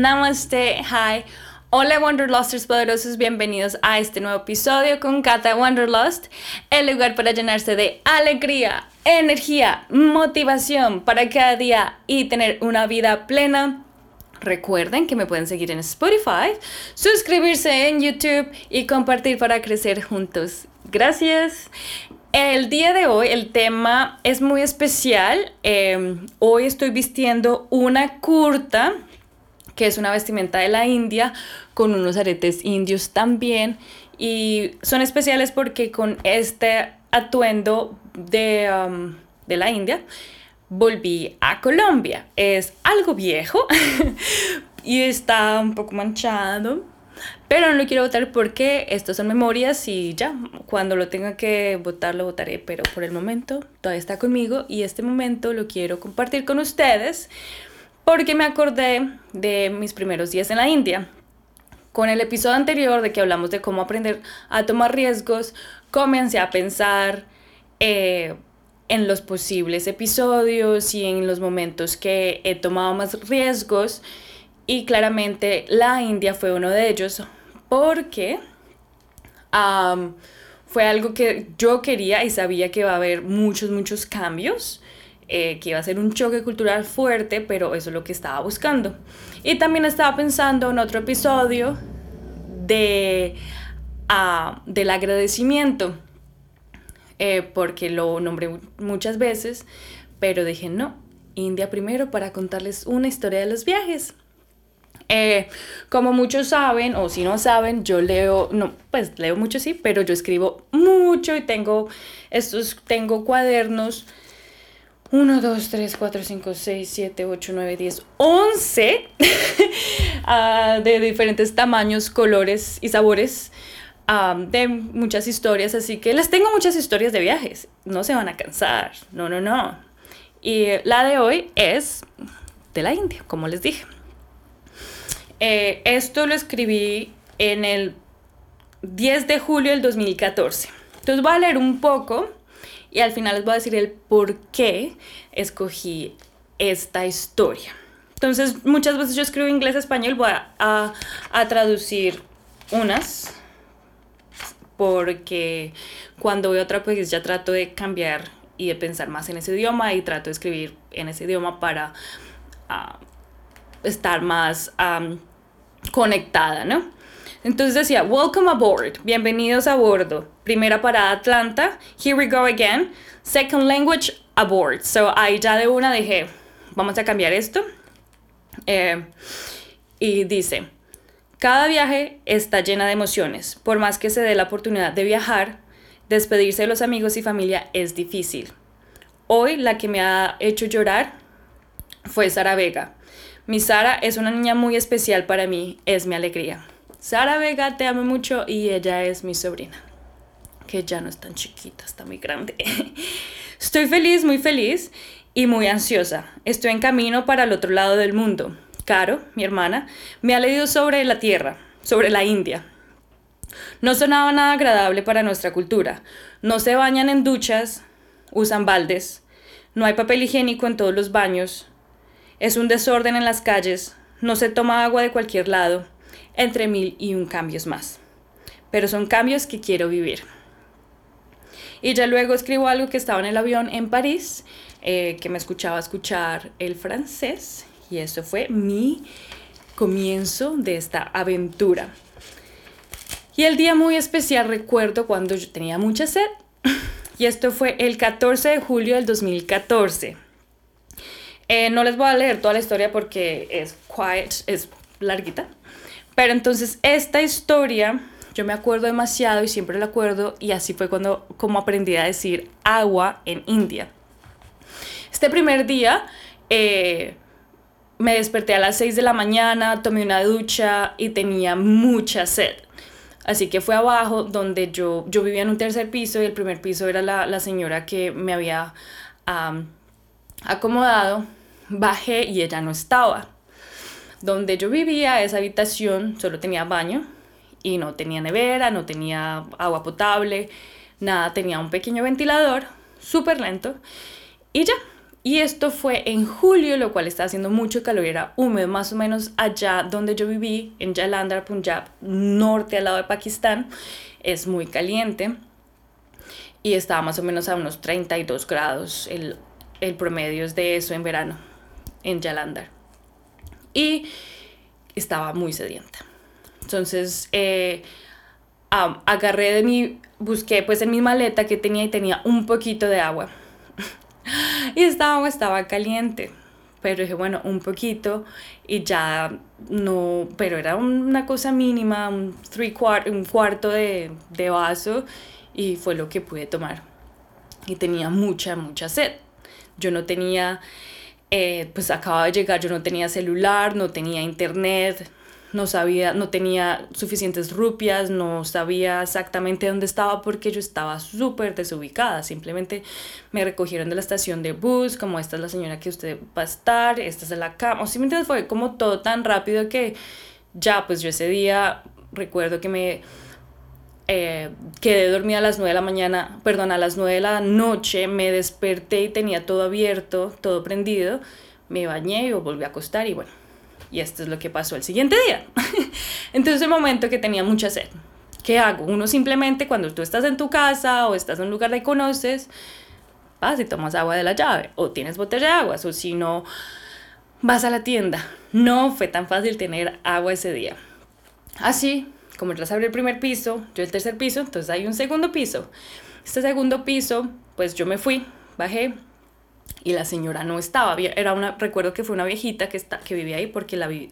Namaste, hi. Hola Wanderlusters poderosos, bienvenidos a este nuevo episodio con Kata Wanderlust, el lugar para llenarse de alegría, energía, motivación para cada día y tener una vida plena. Recuerden que me pueden seguir en Spotify, suscribirse en YouTube y compartir para crecer juntos. Gracias. El día de hoy el tema es muy especial. Em, hoy estoy vistiendo una kurta, que es una vestimenta de la India, con unos aretes indios también. Y son especiales porque con este atuendo de, de la India volví a Colombia. Es algo viejo y está un poco manchado pero no lo quiero votar porque estas son memorias y ya, cuando lo tenga que votar lo votaré, pero por el momento todavía está conmigo y este momento lo quiero compartir con ustedes porque me acordé de mis primeros días en la India. Con el episodio anterior de que hablamos de cómo aprender a tomar riesgos, comencé a pensar eh, en los posibles episodios y en los momentos que he tomado más riesgos y claramente la India fue uno de ellos porque fue algo que yo quería y sabía que iba a haber muchos, muchos cambios, eh, que iba a ser un choque cultural fuerte, pero eso es lo que estaba buscando. Y también estaba pensando en otro episodio de, ah, del agradecimiento, eh, porque lo nombré muchas veces, pero dije no, India primero para contarles una historia de los viajes. Eh, como muchos saben, o si no saben, yo leo, no, pues leo mucho sí, pero yo escribo mucho y tengo estos, tengo cuadernos 1, 2, 3, 4, 5, 6, 7, 8, 9, 10, 11 de diferentes tamaños, colores y sabores. de muchas historias, así que les tengo muchas historias de viajes, no se van a cansar, no, no, no. Y la de hoy es de la India, como les dije. Eh, esto lo escribí en el 10 de julio del 2014. Entonces voy a leer un poco y al final les voy a decir el por qué escogí esta historia. Entonces muchas veces yo escribo inglés-español, voy a, a traducir unas porque cuando a otra pues ya trato de cambiar y de pensar más en ese idioma y trato de escribir en ese idioma para uh, estar más conectada, ¿no? Entonces decía, welcome aboard, bienvenidos a bordo. Primera parada Atlanta, here we go again. Second language aboard. So ahí ya de una dije, vamos a cambiar esto. Eh, y dice, cada viaje está llena de emociones. Por más que se dé la oportunidad de viajar, despedirse de los amigos y familia es difícil. Hoy la que me ha hecho llorar fue Sara Vega. Mi Sara es una niña muy especial para mí, es mi alegría. Sara Vega, te amo mucho y ella es mi sobrina, que ya no es tan chiquita, está muy grande. Estoy feliz, muy feliz y muy ansiosa. Estoy en camino para el otro lado del mundo. Caro, mi hermana, me ha leído sobre la Tierra, sobre la India. No sonaba nada agradable para nuestra cultura. No se bañan en duchas, usan baldes, no hay papel higiénico en todos los baños, es un desorden en las calles, no se toma agua de cualquier lado, entre mil y un cambios más. Pero son cambios que quiero vivir. Y ya luego escribo algo que estaba en el avión en París, eh, que me escuchaba escuchar el francés, y eso fue mi comienzo de esta aventura. Y el día muy especial recuerdo cuando yo tenía mucha sed, y esto fue el 14 de julio del 2014. Eh, no les voy a leer toda la historia porque es quiet, es larguita. Pero entonces esta historia yo me acuerdo demasiado y siempre la acuerdo y así fue cuando como aprendí a decir agua en India. Este primer día eh, me desperté a las 6 de la mañana, tomé una ducha y tenía mucha sed. Así que fue abajo donde yo, yo vivía en un tercer piso y el primer piso era la, la señora que me había acomodado bajé y ella no estaba. Donde yo vivía, esa habitación solo tenía baño y no tenía nevera, no tenía agua potable, nada, tenía un pequeño ventilador, súper lento. Y ya, y esto fue en julio, lo cual estaba haciendo mucho calor, era húmedo, más o menos allá donde yo viví, en Jalandhar, Punjab, norte al lado de Pakistán, es muy caliente y estaba más o menos a unos 32 grados, el, el promedio es de eso en verano, en Jalandhar. Estaba muy sedienta. Entonces, eh, agarré de mi, busqué pues en mi maleta que tenía y tenía un poquito de agua. y esta agua estaba caliente. Pero dije, bueno, un poquito y ya no, pero era una cosa mínima, un, three un cuarto de, de vaso y fue lo que pude tomar. Y tenía mucha, mucha sed. Yo no tenía, eh, pues acababa de llegar, yo no tenía celular, no tenía internet, no sabía, no tenía suficientes rupias, no sabía exactamente dónde estaba porque yo estaba súper desubicada. Simplemente me recogieron de la estación de bus, como esta es la señora que usted va a estar, esta es la cama. O simplemente fue como todo tan rápido que ya, pues yo ese día recuerdo que me eh, quedé dormida a las 9 de la mañana, perdón, a las 9 de la noche, me desperté y tenía todo abierto, todo prendido, me bañé y volví a acostar y bueno y esto es lo que pasó el siguiente día. Entonces, el momento que tenía mucha sed. ¿Qué hago? Uno simplemente cuando tú estás en tu casa o estás en un lugar que conoces, vas y tomas agua de la llave o tienes botella de agua o si no, vas a la tienda. No fue tan fácil tener agua ese día. Así, como tras abrir el primer piso, yo el tercer piso, entonces hay un segundo piso. Este segundo piso, pues yo me fui, bajé, y la señora no estaba. Era una, recuerdo que fue una viejita que, está, que vivía ahí porque la vi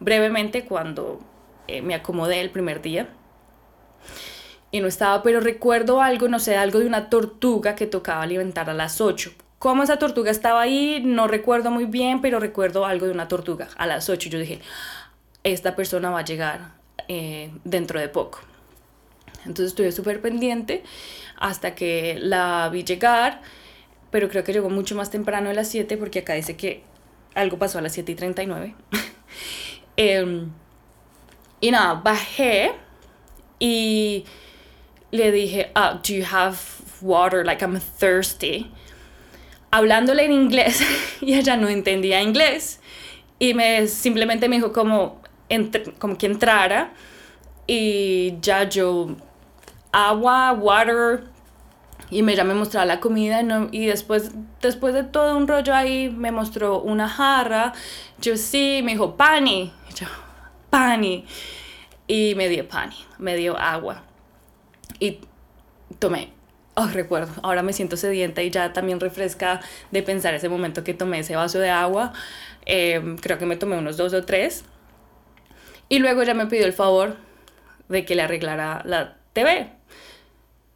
brevemente cuando eh, me acomodé el primer día. Y no estaba, pero recuerdo algo, no sé, algo de una tortuga que tocaba alimentar a las 8. Cómo esa tortuga estaba ahí, no recuerdo muy bien, pero recuerdo algo de una tortuga a las 8. Yo dije, esta persona va a llegar eh, dentro de poco. Entonces estuve súper pendiente hasta que la vi llegar pero creo que llegó mucho más temprano de las 7 porque acá dice que algo pasó a las 7 y 39. Em, y nada, bajé y le dije, ah, do you have water? Like I'm thirsty. Hablándole en inglés y ella no entendía inglés y me simplemente me dijo como, como que entrara y ya yo agua, water, y me, ya me mostraba la comida y después, después de todo un rollo ahí me mostró una jarra, yo sí, me dijo pani, yo pani y me dio pani, me dio agua y tomé. Oh, recuerdo, ahora me siento sedienta y ya también refresca de pensar ese momento que tomé ese vaso de agua. Em, creo que me tomé unos dos o tres. Y luego ya me pidió el favor de que le arreglara la TV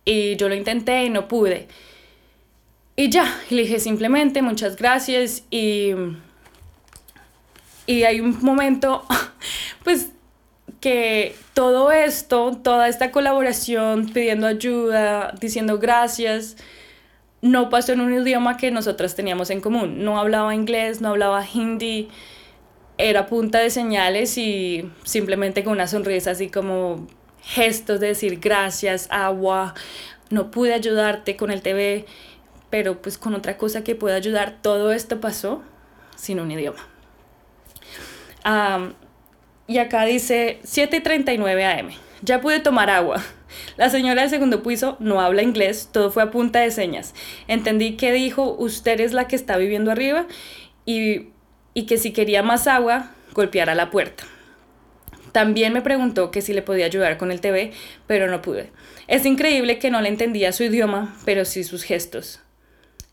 y yo lo intenté y no pude. Y ya, le dije simplemente muchas gracias y, y hay un momento, pues que todo esto, toda esta colaboración, pidiendo ayuda, diciendo gracias, no pasó en un idioma que nosotras teníamos en común. No hablaba inglés, no hablaba hindi, era punta de señales y simplemente con una sonrisa así como gestos de decir gracias, agua, no pude ayudarte con el TV, pero pues con otra cosa que pueda ayudar, todo esto pasó sin un idioma. y acá dice 7.39 am, ya pude tomar agua. La señora del segundo piso no habla inglés, todo fue a punta de señas. Entendí que dijo, usted es la que está viviendo arriba y, y que si quería más agua, golpeara la puerta. También me preguntó que si le podía ayudar con el TV, pero no pude. Es increíble que no le entendía su idioma, pero sí sus gestos.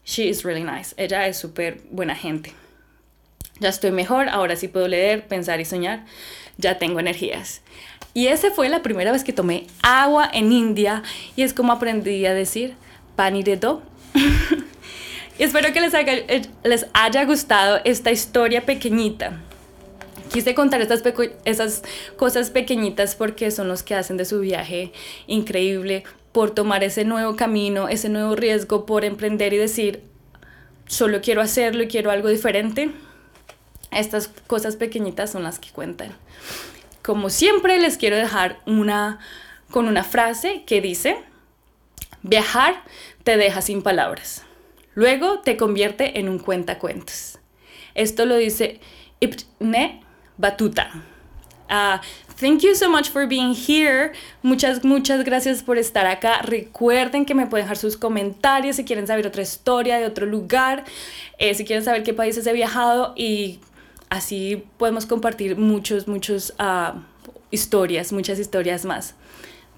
She is really nice. Ella es súper buena gente. Ya estoy mejor, ahora sí puedo leer, pensar y soñar. Ya tengo energías. Y esa fue la primera vez que tomé agua en India y es como aprendí a decir pani de do. Espero que les les haya gustado esta historia pequeñita Quise contar estas esas cosas pequeñitas porque son los que hacen de su viaje increíble, por tomar ese nuevo camino, ese nuevo riesgo, por emprender y decir, solo quiero hacerlo y quiero algo diferente. Estas cosas pequeñitas son las que cuentan. Como siempre les quiero dejar una con una frase que dice, viajar te deja sin palabras. Luego te convierte en un cuentacuentos. Esto lo dice Ibn Batuta. Uh, thank you so much for being here. Muchas, muchas gracias por estar acá. Recuerden que me pueden dejar sus comentarios si quieren saber otra historia de otro lugar, eh, si quieren saber qué países he viajado y así podemos compartir muchos, muchos uh, historias, muchas historias más.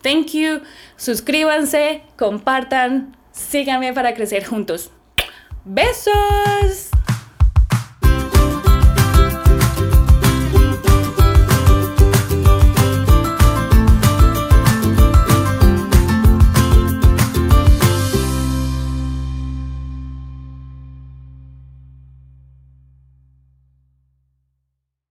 Thank you. Suscríbanse, compartan, síganme para crecer juntos. Beijos!